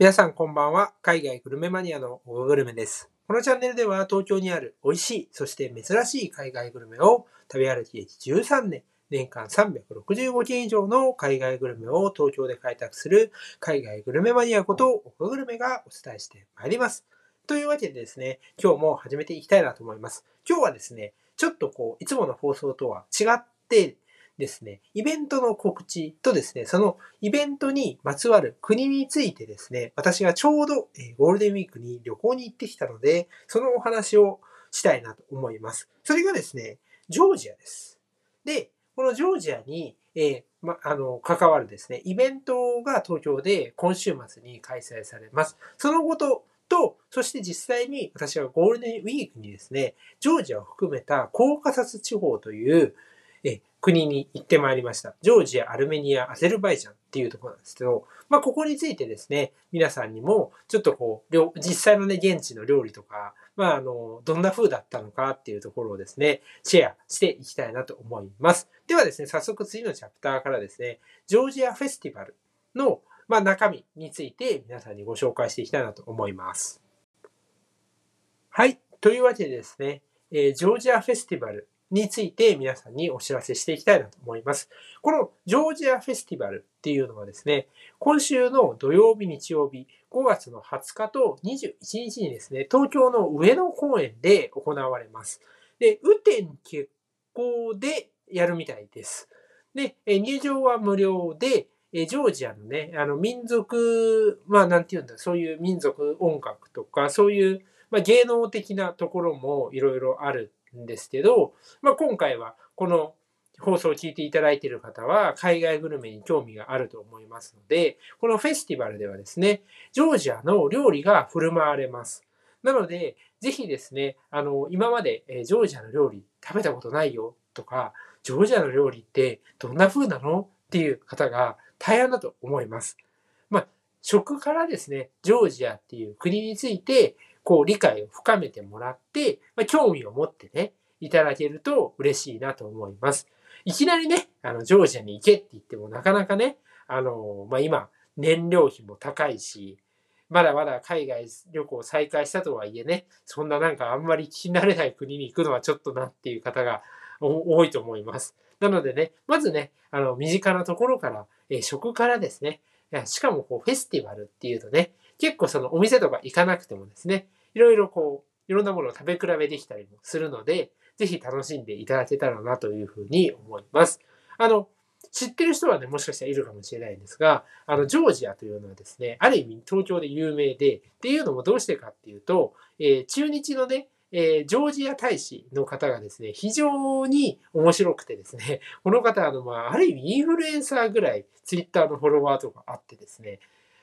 皆さんこんばんは。海外グルメマニアのオガグルメです。このチャンネルでは東京にある美味しい、そして珍しい海外グルメを食べ歩き歴13年、年間365件以上の海外グルメを東京で開拓する海外グルメマニアことオガグルメがお伝えしてまいります。というわけでですね、今日も始めていきたいなと思います。今日はですね、ちょっとこう、いつもの放送とは違ってですね、イベントの告知とですね、そのイベントにまつわる国についてですね、私がちょうどゴールデンウィークに旅行に行ってきたので、そのお話をしたいなと思います。それがですね、ジョージアです。で、このジョージアに、えーま、あの、関わるですね、イベントが東京で今週末に開催されます。そのことと、そして実際に私はゴールデンウィークにですね、ジョージアを含めたコーカサス地方という、国に行ってまいりました。ジョージア、アルメニア、アゼルバイジャンっていうところなんですけど、まあ、ここについてですね、皆さんにも、ちょっとこう、実際のね、現地の料理とか、まあ、あの、どんな風だったのかっていうところをですね、シェアしていきたいなと思います。ではですね、早速次のチャプターからですね、ジョージアフェスティバルの、まあ、中身について皆さんにご紹介していきたいなと思います。はい。というわけでですね、えージョージアフェスティバルについて皆さんにお知らせしていきたいなと思います。このジョージアフェスティバルっていうのはですね、今週の土曜日、日曜日、5月の20日と21日にですね、東京の上野公園で行われます。で、雨天決行でやるみたいです。で、入場は無料で、ジョージアのね、あの民族、まあなんていうんだ、そういう民族音楽とか、そういう、まあ、芸能的なところもいろいろあるんですけど、まあ、今回はこの放送を聞いていただいている方は海外グルメに興味があると思いますので、このフェスティバルではですね、ジョージアの料理が振る舞われます。なので、ぜひですね、あの、今までジョージアの料理食べたことないよとか、ジョージアの料理ってどんな風なの？っていう方が大半だと思います。まあ、食からですね、ジョージアっていう国について、こう理解を深めてもらって、まあ、興味を持ってね、いただけると嬉しいなと思います。いきなりね、あの、ジョージアに行けって言ってもなかなかね、あの、まあ、今、燃料費も高いし、まだまだ海外旅行再開したとはいえね、そんななんかあんまり聞き慣れない国に行くのはちょっとなっていう方が多いと思います。なのでね、まずね、あの、身近なところから、え食からですね、しかもこうフェスティバルっていうとね、結構そのお店とか行かなくてもですね、いろいろこう、いろんなものを食べ比べできたりもするので、ぜひ楽しんでいただけたらなというふうに思います。あの、知ってる人はね、もしかしたらいるかもしれないんですが、あの、ジョージアというのはですね、ある意味東京で有名で、っていうのもどうしてかっていうと、えー中日のね、えージョージア大使の方がですね、非常に面白くてですね、この方、あの、まあ、ある意味インフルエンサーぐらいツイッターのフォロワーとかあってですね、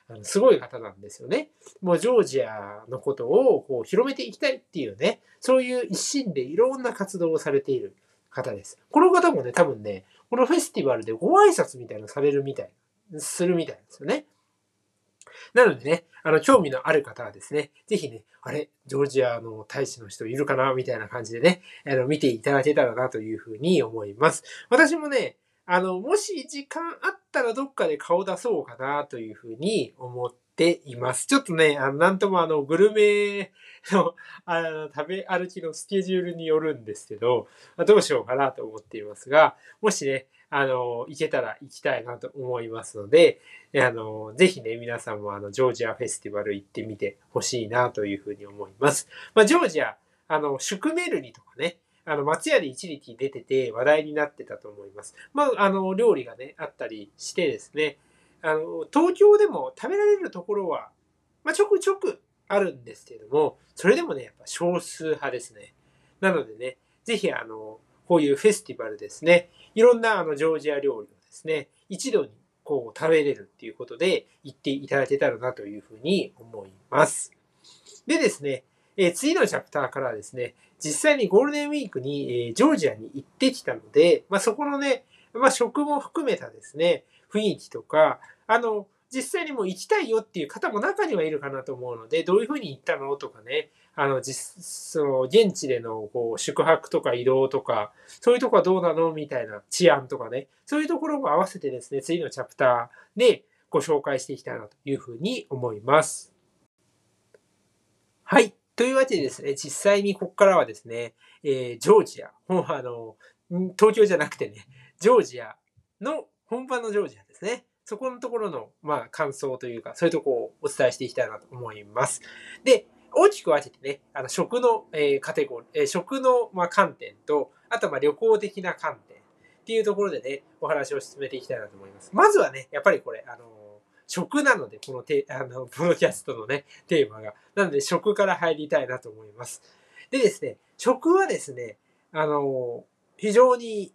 あのすごい方なんですよね。もうジョージアのことをこう広めていきたいっていうね、そういう一心でいろんな活動をされている方です。この方もね、多分ね、このフェスティバルでご挨拶みたいなのされるみたい、するみたいなんですよね。なのでね、あの、興味のある方はですね、ぜひね、あれ、ジョージアの大使の人いるかなみたいな感じでね、あの、見ていただけたらなというふうに思います。私もね、あの、もし時間あったらどっかで顔出そうかなというふうに思っています。ちょっとね、あの、なんともあの、グルメの、あの、食べ歩きのスケジュールによるんですけど、まどうしようかなと思っていますが、もしね、あの、行けたら行きたいなと思いますので、あの、ぜひね、皆さんもあの、ジョージアフェスティバル行ってみてほしいなというふうに思います。まあ、ジョージア、あの、シュクメルリとかね、あの、松屋で一力出てて話題になってたと思います。まあ、あの、料理がね、あったりしてですね、あの、東京でも食べられるところは、まあ、ちょくちょくあるんですけども、それでもね、やっぱ少数派ですね。なのでね、ぜひあの、こういうフェスティバルですね、いろんなあの、ジョージア料理をですね、一度にこう食べれるっていうことで行っていただけたらなというふうに思います。でですね、えー次のチャプターからですね、実際にゴールデンウィークに、えージョージアに行ってきたので、まあ、そこのね、まあ、食も含めたですね、雰囲気とか、あの、実際にもう行きたいよっていう方も中にはいるかなと思うので、どういうふうに行ったのとかね、あの、実、その、現地での、こう、宿泊とか移動とか、そういうとこはどうなのみたいな治安とかね、そういうところも合わせてですね、次のチャプターでご紹介していきたいなというふうに思います。はい。というわけでですね、実際にここからはですね、えー、ジョージア、もうあの、東京じゃなくてね、ジョージアの、本場のジョージアですね。そこのところの、まあ、感想というか、そういうとこをお伝えしていきたいなと思います。で、大きく分けてね、あの、食の、えー、カテゴリー、えー、食の、まあ、観点と、あと、まあ、旅行的な観点っていうところでね、お話を進めていきたいなと思います。まずはね、やっぱりこれ、あの食なので、このテ、あの、ポドキャストのね、テーマが。なので、食から入りたいなと思います。でですね、食はですね、あの、非常に、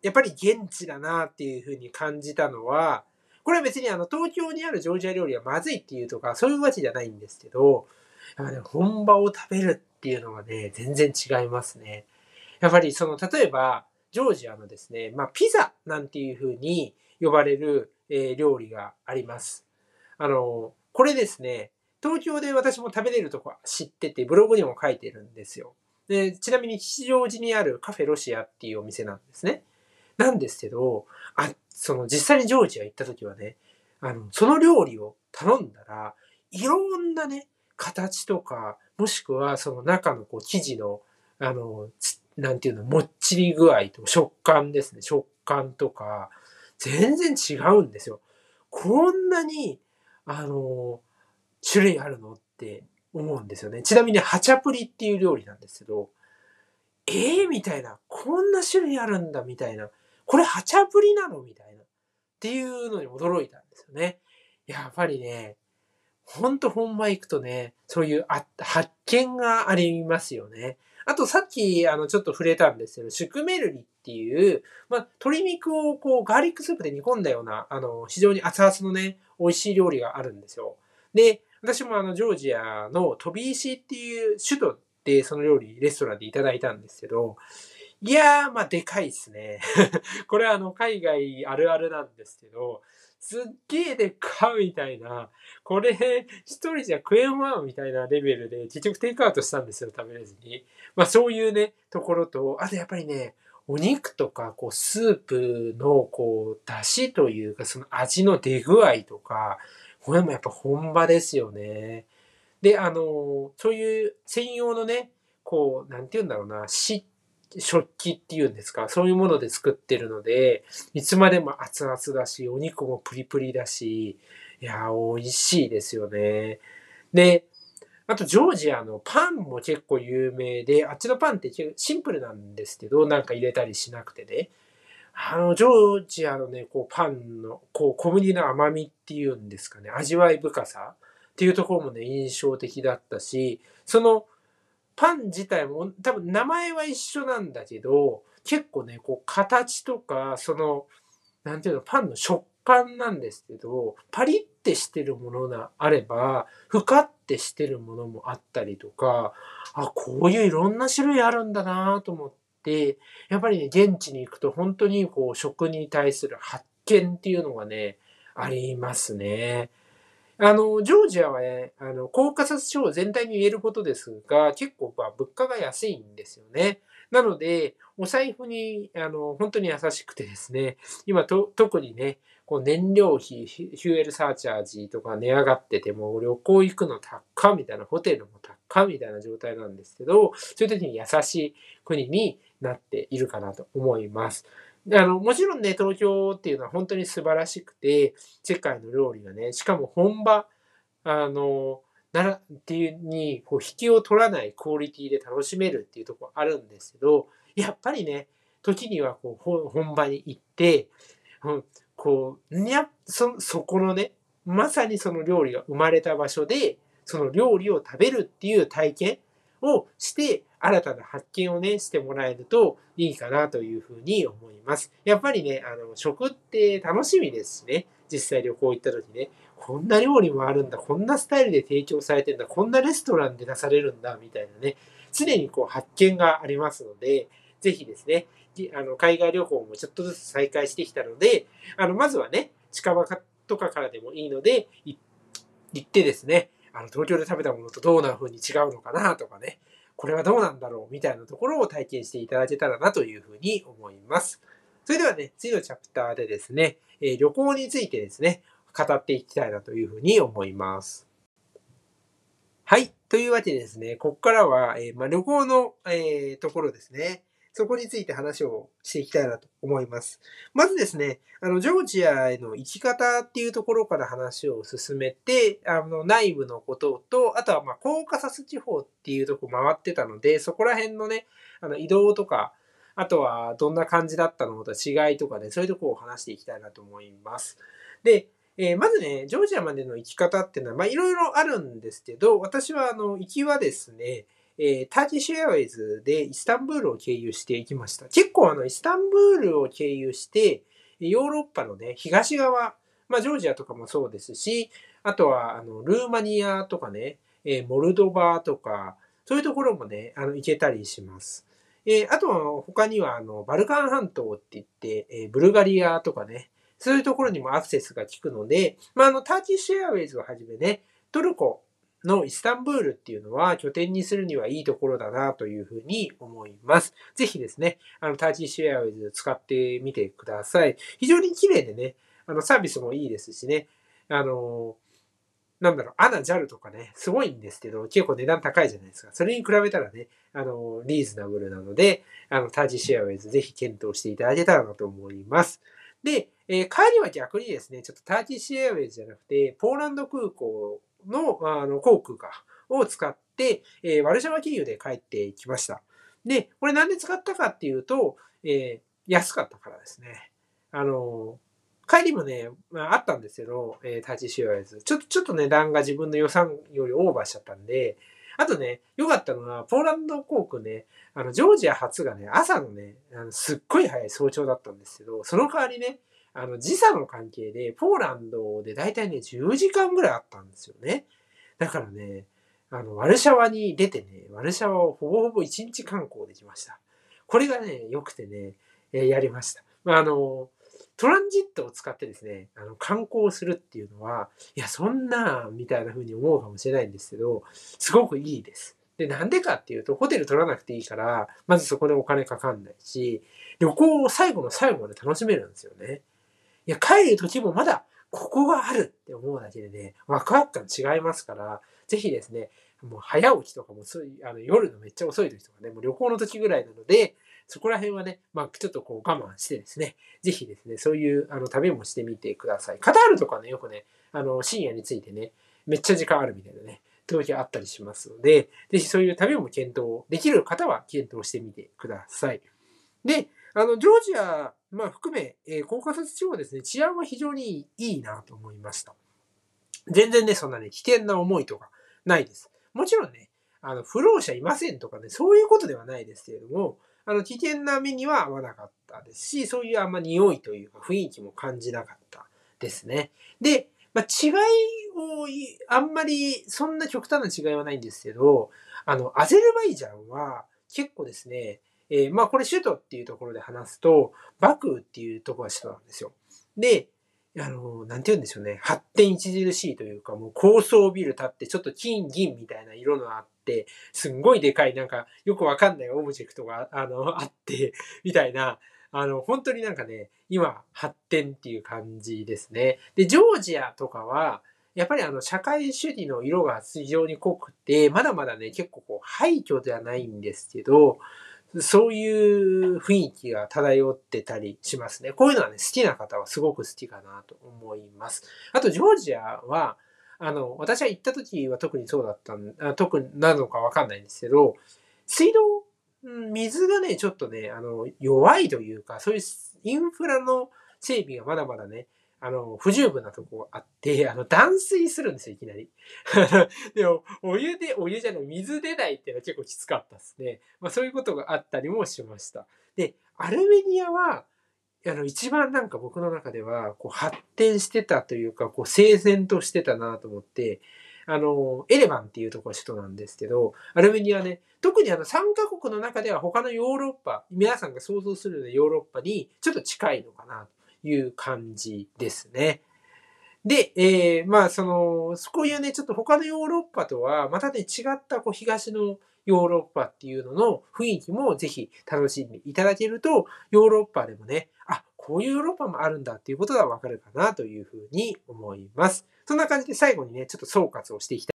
やっぱり現地だなっていうふうに感じたのは、これは別にあの、東京にあるジョージア料理はまずいっていうとか、そういうわけじゃないんですけど、やっぱね、本場を食べるっていうのはね、全然違いますね。やっぱりその、例えば、ジョージアのですね、まあ、ピザなんていうふうに呼ばれる、え、料理があります。あの、これですね、東京で私も食べれるとこ知ってて、ブログにも書いてるんですよ。で、ちなみに吉祥寺にあるカフェロシアっていうお店なんですね。なんですけど、あ、その実際にジョージア行った時はね、あの、その料理を頼んだら、いろんなね、形とか、もしくはその中のこう生地の、あの、なんていうの、もっちり具合と食感ですね。食感とか、全然違うんですよ。こんなに、あの、種類あるのって思うんですよね。ちなみに、ハチャプリっていう料理なんですけど、ええー、みたいな。こんな種類あるんだ、みたいな。これハチャプリなのみたいな。っていうのに驚いたんですよね。やっぱりね、ほんと本場行くとね、そういう発見がありますよね。あとさっき、あの、ちょっと触れたんですけど、シュクメルリっていう、まあ、鶏肉をこう、ガーリックスープで煮込んだような、あの、非常に熱々のね、美味しい料理があるんですよ。で、私もあの、ジョージアの飛び石っていう首都でその料理、レストランでいただいたんですけど、いやー、まあ、でかいっすね。これはあの、海外あるあるなんですけど、すっげえでっかみたいな、これ一人じゃ食えんわみたいなレベルで結局テイクアウトしたんですよ、食べれずに。まあそういうね、ところと、あとやっぱりね、お肉とか、こう、スープの、こう、出汁というか、その味の出具合とか、これもやっぱ本場ですよね。で、あの、そういう専用のね、こう、なんて言うんだろうな、し食器っていうんですか、そういうもので作ってるので、いつまでも熱々だし、お肉もプリプリだし、いや、美味しいですよね。で、あと、ジョージアのパンも結構有名で、あっちのパンってシンプルなんですけど、なんか入れたりしなくてね。あの、ジョージアのね、こう、パンの、こう、小麦の甘みっていうんですかね、味わい深さっていうところもね、印象的だったし、その、パン自体も多分名前は一緒なんだけど、結構ね、こう形とか、その、なんていうの、パンの食感なんですけど、パリってしてるものがあれば、ふかってしてるものもあったりとか、あ、こういういろんな種類あるんだなと思って、やっぱりね、現地に行くと本当にこう食に対する発見っていうのがね、ありますね。あの、ジョージアはね、あの、コーカサス省全体に言えることですが、結構、まあ、物価が安いんですよね。なので、お財布に、あの、本当に優しくてですね、今と、特にね、こう燃料費、ヒューエルサーチャージとか値上がってても、旅行行くの高みたいな、ホテルも高みたいな状態なんですけど、そういう時に優しい国になっているかなと思います。あの、もちろんね、東京っていうのは本当に素晴らしくて、世界の料理がね、しかも本場、あの、なら、っていうに、こう、引きを取らないクオリティで楽しめるっていうとこあるんですけど、やっぱりね、時にはこう、本場に行って、うん、こう、にゃ、そ、そこのね、まさにその料理が生まれた場所で、その料理を食べるっていう体験をして、新たな発見をね、してもらえるといいかなというふうに思います。やっぱりね、あの、食って楽しみですしね、実際旅行行った時ね、こんな料理もあるんだ、こんなスタイルで提供されてんだ、こんなレストランで出されるんだ、みたいなね、常にこう発見がありますので、ぜひですね、あの、海外旅行もちょっとずつ再開してきたので、あの、まずはね、近場とかからでもいいので、行ってですね、あの、東京で食べたものとどうな風に違うのかなとかね、これはどうなんだろうみたいなところを体験していただけたらなというふうに思います。それではね、次のチャプターでですね、え、旅行についてですね、語っていきたいなというふうに思います。はい。というわけでですね、ここからは、え、まあ、旅行の、えー、ところですね。そこについて話をしていきたいなと思います。まずですね、あの、ジョージアへの行き方っていうところから話を進めて、あの、内部のことと、あとは、ま、コーカサス地方っていうとこ回ってたので、そこら辺のね、あの、移動とか、あとは、どんな感じだったのと違いとかね、そういうとこを話していきたいなと思います。で、えー、まずね、ジョージアまでの行き方っていうのは、まあ、いろいろあるんですけど、私は、あの、行きはですね、えー、ターキッシュエアウェイズでイスタンブールを経由していきました。結構あの、イスタンブールを経由して、ヨーロッパのね、東側、まあ、ジョージアとかもそうですし、あとは、あの、ルーマニアとかね、えー、モルドバとか、そういうところもね、あの、行けたりします。えー、あとは、他には、あの、バルカン半島って言って、えー、ブルガリアとかね、そういうところにもアクセスが効くので、まあ、あの、ターキッシュエアウェイズをはじめね、トルコのイスタンブールっていうのは拠点にするにはいいところだなというふうに思います。ぜひですね、あの、ターキッシュエアウェイズ使ってみてください。非常に綺麗でね、あの、サービスもいいですしね、あの、なんだろう、アナ、JAL とかね、すごいんですけど、結構値段高いじゃないですか。それに比べたらね、あの、リーズナブルなので、あの、タージシェアウェイズぜひ検討していただけたらなと思います。で、えー、帰りは逆にですね、ちょっとターキッシュエアウェイズじゃなくて、ポーランド空港の、あの、航空か、を使って、えー、ワルシャワ経由で帰ってきました。で、これなんで使ったかっていうと、えー、安かったからですね。あの、帰りもね、まあ、あったんですけど、えー、ターチシュアイズ。ちょっと、ちょっと値段が自分の予算よりオーバーしちゃったんで、あとね、良かったのは、ポーランド航空ね、あの、ジョージア初がね、朝のね、あのすっごい早い早朝だったんですけど、その代わりね、あの、時差の関係で、ポーランドでだいたいね、10時間ぐらいあったんですよね。だからね、あの、ワルシャワに出てね、ワルシャワをほぼほぼ1日観光できました。これがね、良くてね、えやりました。まあ、あの、トランジットを使ってですね、あの、観光するっていうのは、いや、そんな、みたいな風に思うかもしれないんですけど、すごくいいです。で、なんでかっていうと、ホテル取らなくていいから、まずそこでお金かかんないし、旅行を最後の最後まで楽しめるんですよね。いや、帰る時もまだ、ここがあるって思うだけでね、ワクワク感違いますから、ぜひですね、もう早起きとかも、あの夜のめっちゃ遅い時とかね、もう旅行の時ぐらいなので、そこら辺はね、まあちょっとこう我慢してですね、ぜひですね、そういうあの旅もしてみてください。カタールとかね、よくね、あの深夜についてね、めっちゃ時間あるみたいなね、時あったりしますので、ぜひそういう旅も検討できる方は検討してみてください。で、あの、ジョージア、まあ含め、えー、コーカサス地方ですね、治安は非常にいいなと思いました。全然ね、そんなね、危険な思いとかないです。もちろんね、あの、不老者いませんとかね、そういうことではないですけれども、あの、危険な目には合わなかったですし、そういうあんま匂いというか雰囲気も感じなかったですね。で、まあ、違いを、あんまりそんな極端な違いはないんですけど、あの、アゼルバイジャンは結構ですね、えー、まあこれ首都っていうところで話すと、バクーっていうところが首都なんですよ。で、あの、なんて言うんでしょうね。発展著しいというか、もう高層ビル建って、ちょっと金銀みたいな色のあって、すんごいでかい、なんか、よくわかんないオブジェクトが、あの、あって、みたいな、あの、本当になんかね、今、発展っていう感じですね。で、ジョージアとかは、やっぱりあの、社会主義の色が非常に濃くて、まだまだね、結構こう、廃墟ではないんですけど、そういう雰囲気が漂ってたりしますね。こういうのはね、好きな方はすごく好きかなと思います。あと、ジョージアは、あの、私は行った時は特にそうだったん、あ特なのかわかんないんですけど、水道、水がね、ちょっとね、あの、弱いというか、そういうインフラの整備がまだまだね、あの、不十分なとこがあって、あの、断水するんですよ、いきなり。でも、お湯で、お湯じゃない、水出ないっていうのは結構きつかったですね。まあ、そういうことがあったりもしました。で、アルメニアは、あの、一番なんか僕の中では、こう、発展してたというか、こう、整然としてたなと思って、あの、エレバンっていうところが首都なんですけど、アルメニアね、特にあの3カ国の中では他のヨーロッパ、皆さんが想像するようなヨーロッパにちょっと近いのかないう感じですね。で、えー、まあ、その、こういうね、ちょっと他のヨーロッパとは、またね、違ったこう東のヨーロッパっていうのの雰囲気もぜひ楽しんでいただけると、ヨーロッパでもね、あ、こういうヨーロッパもあるんだっていうことがわかるかなというふうに思います。そんな感じで最後にね、ちょっと総括をしていきたい。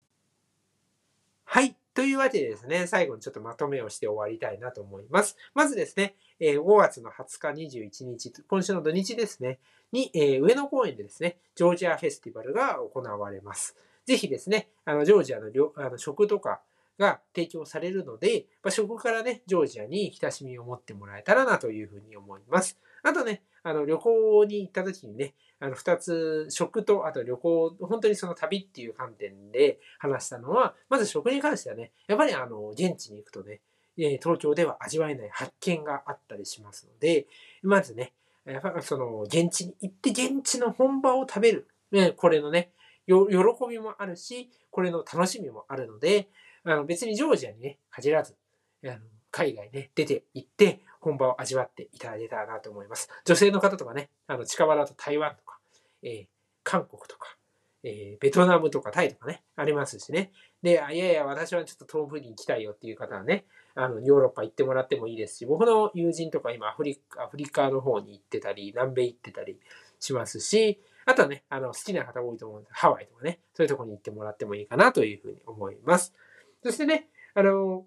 というわけでですね、最後にちょっとまとめをして終わりたいなと思います。まずですね、え5月の20日、21日、今週の土日ですね、に、え上野公園でですね、ジョージアフェスティバルが行われます。ぜひですね、あの、ジョージアのあの食とかが提供されるので、まあ、食からね、ジョージアに親しみを持ってもらえたらなというふうに思います。あとね、あの、旅行に行った時にね、あの、二つ、食と、あと旅行、本当にその旅っていう観点で話したのは、まず食に関してはね、やっぱりあの、現地に行くとね、東京では味わえない発見があったりしますので、まずね、やっぱその、現地に行って現地の本場を食べる。ね、これのね、喜びもあるし、これの楽しみもあるので、あの別にジョージアにね、限らず、あの海外ね、出て行って、本場を味わっていただけたらなと思います。女性の方とかね、あの近場だと台湾と、えー、韓国とか、えー、ベトナムとかタイとかね、ありますしね。で、いやいや、私はちょっと遠くに行きたいよっていう方はね、あの、ヨーロッパ行ってもらってもいいですし、僕の友人とか今アフリカ、アフリカの方に行ってたり、南米行ってたりしますし、あとはね、あの、好きな方多いと思うんで、ハワイとかね、そういうとこに行ってもらってもいいかなというふうに思います。そしてね、あの、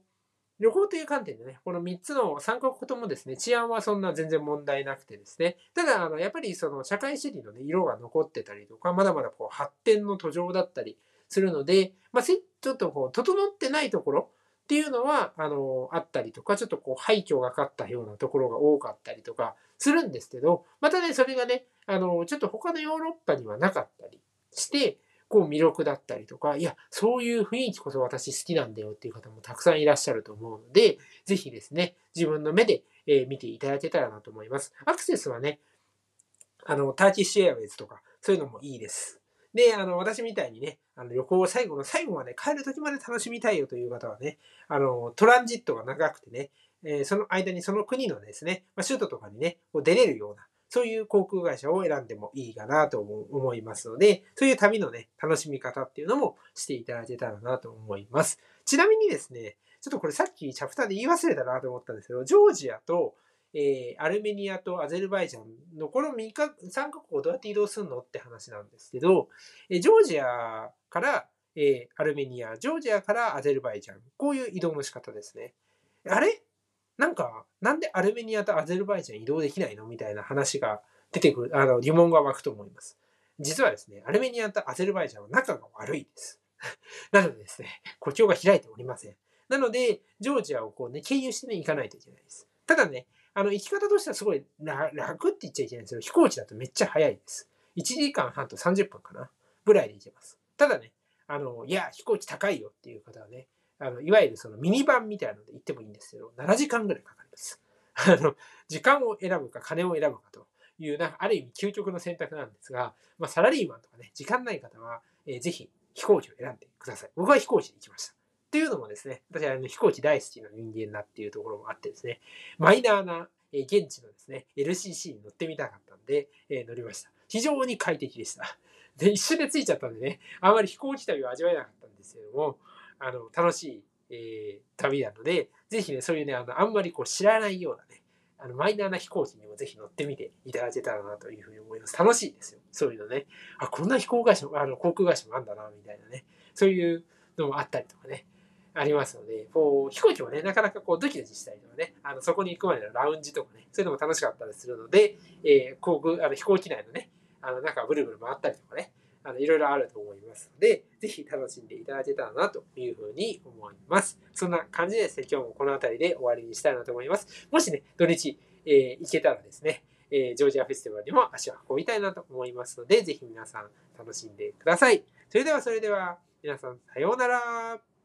旅行という観点でね、この3つの3カ国ともですね、治安はそんな全然問題なくてですね、ただ、あの、やっぱりその社会主義のね、色が残ってたりとか、まだまだこう発展の途上だったりするので、まあ、ちょっとこう、整ってないところっていうのは、あの、あったりとか、ちょっとこう、廃墟がかったようなところが多かったりとかするんですけど、またね、それがね、あの、ちょっと他のヨーロッパにはなかったりして、こう魅力だったりとか、いや、そういう雰囲気こそ私好きなんだよっていう方もたくさんいらっしゃると思うので、ぜひですね、自分の目で、え見ていただけたらなと思います。アクセスはね、あの、ターキッシュエアウェイズとか、そういうのもいいです。で、あの、私みたいにね、あの旅行を最後の最後まで帰る時まで楽しみたいよという方はね、あの、トランジットが長くてね、え、その間にその国のですね、まあ、首都とかにね、こう出れるような、そういう航空会社を選んでもいいかなと思いますので、そういう旅のね、楽しみ方っていうのもしていただけたらなと思います。ちなみにですね、ちょっとこれさっきチャプターで言い忘れたなと思ったんですけど、ジョージアと、えー、アルメニアとアゼルバイジャンのこの3か、3カ国をどうやって移動するのって話なんですけど、え、ジョージアから、えー、アルメニア、ジョージアからアゼルバイジャン、こういう移動の仕方ですね。あれ？なんか、なんでアルメニアとアゼルバイジャン移動できないの？みたいな話が出てくる、あの、疑問が湧くと思います。実はですね、アルメニアとアゼルバイジャンは仲が悪いです。なのでですね、国境が開いておりません。なので、ジョージアをこうね、経由してね、行かないといけないです。ただね、あの、行き方としてはすごい楽って言っちゃいけないんですけど、飛行機だとめっちゃ早いです。1時間半と30分かな？ぐらいで行けます。ただね、あの、いや、飛行機高いよっていう方はね、あの、いわゆるそのミニバンみたいなので行ってもいいんですけど、7時間ぐらいかかります。あの、時間を選ぶか金を選ぶかという、なある意味究極の選択なんですが、まあ、サラリーマンとかね、時間ない方は、えー、ぜひ飛行機を選んでください。僕は飛行機で行きました。っていうのもですね、私はあの飛行機大好きな人間だっていうところもあってですね、マイナーな、えー、現地のですね、LCC に乗ってみたかったんで、えー、乗りました。非常に快適でした。で、一瞬で着いちゃったんでね、あまり飛行機旅を味わえなかったんですけども、あの、楽しい、えー、旅なので、ぜひね、そういうね、あの、あんまりこう知らないようなね、あの、マイナーな飛行機にもぜひ乗ってみていただけたらなというふうに思います。楽しいですよ。そういうのね。あ、こんな飛行会社も、あの、航空会社もあんだな、みたいなね。そういうのもあったりとかね。ありますので、こう、飛行機もね、なかなかこう、ドキドキしたりとかね、あの、そこに行くまでのラウンジとかね、そういうのも楽しかったりするので、えー、航空、あの、飛行機内のね、あの、中ブルブル回ったりとかね、あの、いろいろあると思いますので、ぜひ楽しんでいただけたらなというふうに思います。そんな感じでですね、今日もこの辺りで終わりにしたいなと思います。もしね、土日、えー、行けたらですね、えー、ジョージアフェスティバルにも足を運びたいなと思いますので、ぜひ皆さん楽しんでください。それではそれでは、皆さんさようなら。